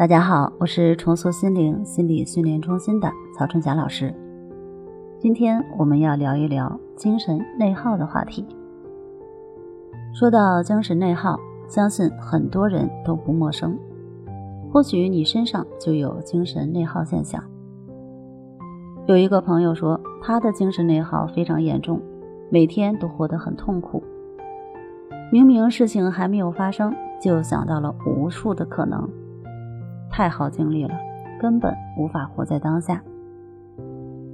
大家好，我是重塑心灵心理训练中心的曹春霞老师。今天我们要聊一聊精神内耗的话题。说到精神内耗，相信很多人都不陌生。或许你身上就有精神内耗现象。有一个朋友说，他的精神内耗非常严重，每天都活得很痛苦。明明事情还没有发生，就想到了无数的可能。太耗精力了，根本无法活在当下。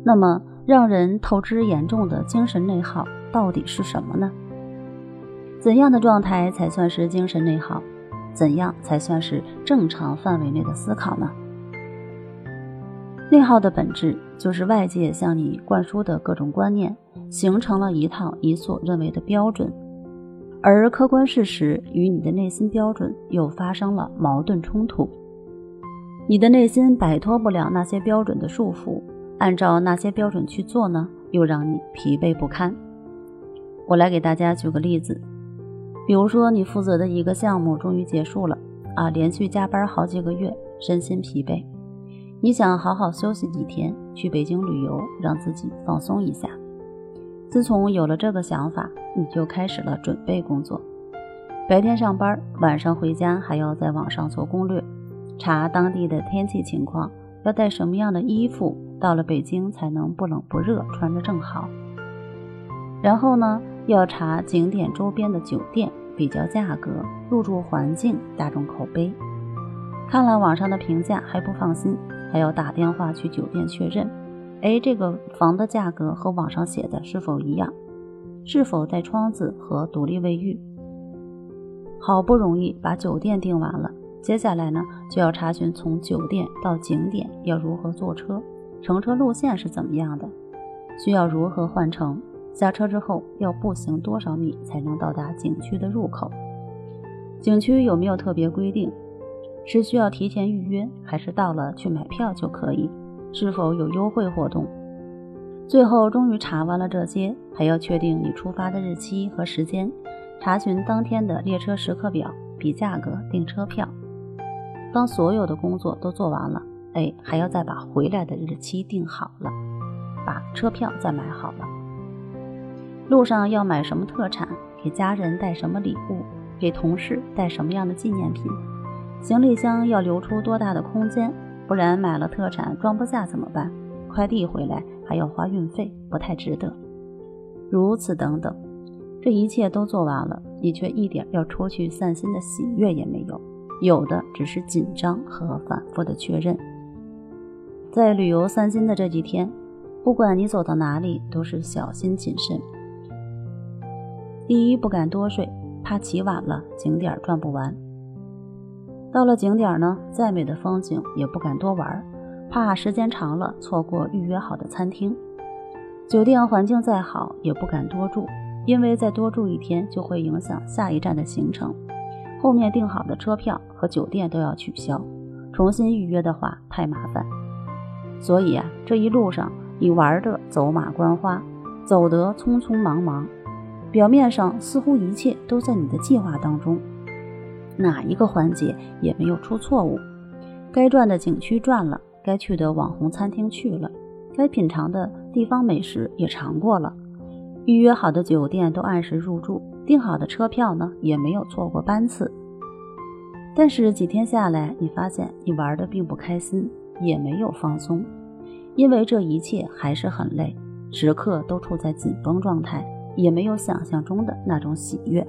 那么，让人透支严重的精神内耗到底是什么呢？怎样的状态才算是精神内耗？怎样才算是正常范围内的思考呢？内耗的本质就是外界向你灌输的各种观念，形成了一套你所认为的标准，而客观事实与你的内心标准又发生了矛盾冲突。你的内心摆脱不了那些标准的束缚，按照那些标准去做呢，又让你疲惫不堪。我来给大家举个例子，比如说你负责的一个项目终于结束了，啊，连续加班好几个月，身心疲惫，你想好好休息几天，去北京旅游，让自己放松一下。自从有了这个想法，你就开始了准备工作，白天上班，晚上回家还要在网上做攻略。查当地的天气情况，要带什么样的衣服，到了北京才能不冷不热，穿着正好。然后呢，要查景点周边的酒店，比较价格、入住环境、大众口碑。看了网上的评价还不放心，还要打电话去酒店确认。哎，这个房的价格和网上写的是否一样？是否带窗子和独立卫浴？好不容易把酒店订完了。接下来呢，就要查询从酒店到景点要如何坐车，乘车路线是怎么样的，需要如何换乘，下车之后要步行多少米才能到达景区的入口，景区有没有特别规定，是需要提前预约，还是到了去买票就可以，是否有优惠活动？最后终于查完了这些，还要确定你出发的日期和时间，查询当天的列车时刻表，比价格订车票。当所有的工作都做完了，哎，还要再把回来的日期定好了，把车票再买好了。路上要买什么特产，给家人带什么礼物，给同事带什么样的纪念品，行李箱要留出多大的空间，不然买了特产装不下怎么办？快递回来还要花运费，不太值得。如此等等，这一切都做完了，你却一点要出去散心的喜悦也没有。有的只是紧张和反复的确认。在旅游散心的这几天，不管你走到哪里，都是小心谨慎。第一，不敢多睡，怕起晚了景点转不完。到了景点呢，再美的风景也不敢多玩，怕时间长了错过预约好的餐厅。酒店环境再好，也不敢多住，因为再多住一天就会影响下一站的行程。后面订好的车票和酒店都要取消，重新预约的话太麻烦。所以啊，这一路上你玩的走马观花，走得匆匆忙忙，表面上似乎一切都在你的计划当中，哪一个环节也没有出错误。该转的景区转了，该去的网红餐厅去了，该品尝的地方美食也尝过了，预约好的酒店都按时入住。订好的车票呢，也没有错过班次。但是几天下来，你发现你玩的并不开心，也没有放松，因为这一切还是很累，时刻都处在紧绷状态，也没有想象中的那种喜悦。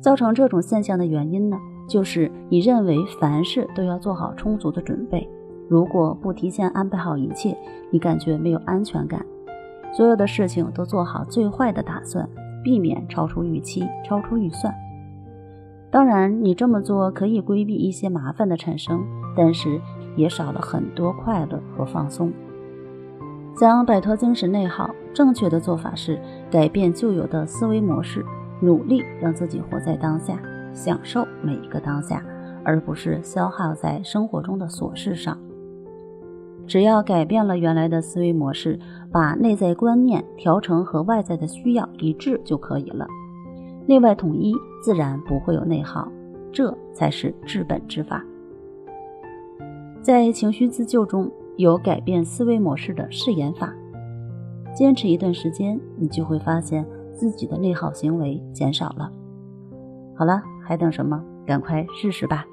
造成这种现象的原因呢，就是你认为凡事都要做好充足的准备，如果不提前安排好一切，你感觉没有安全感，所有的事情都做好最坏的打算。避免超出预期、超出预算。当然，你这么做可以规避一些麻烦的产生，但是也少了很多快乐和放松。想摆脱精神内耗，正确的做法是改变旧有的思维模式，努力让自己活在当下，享受每一个当下，而不是消耗在生活中的琐事上。只要改变了原来的思维模式，把内在观念调成和外在的需要一致就可以了。内外统一，自然不会有内耗，这才是治本之法。在情绪自救中有改变思维模式的试验法，坚持一段时间，你就会发现自己的内耗行为减少了。好了，还等什么？赶快试试吧！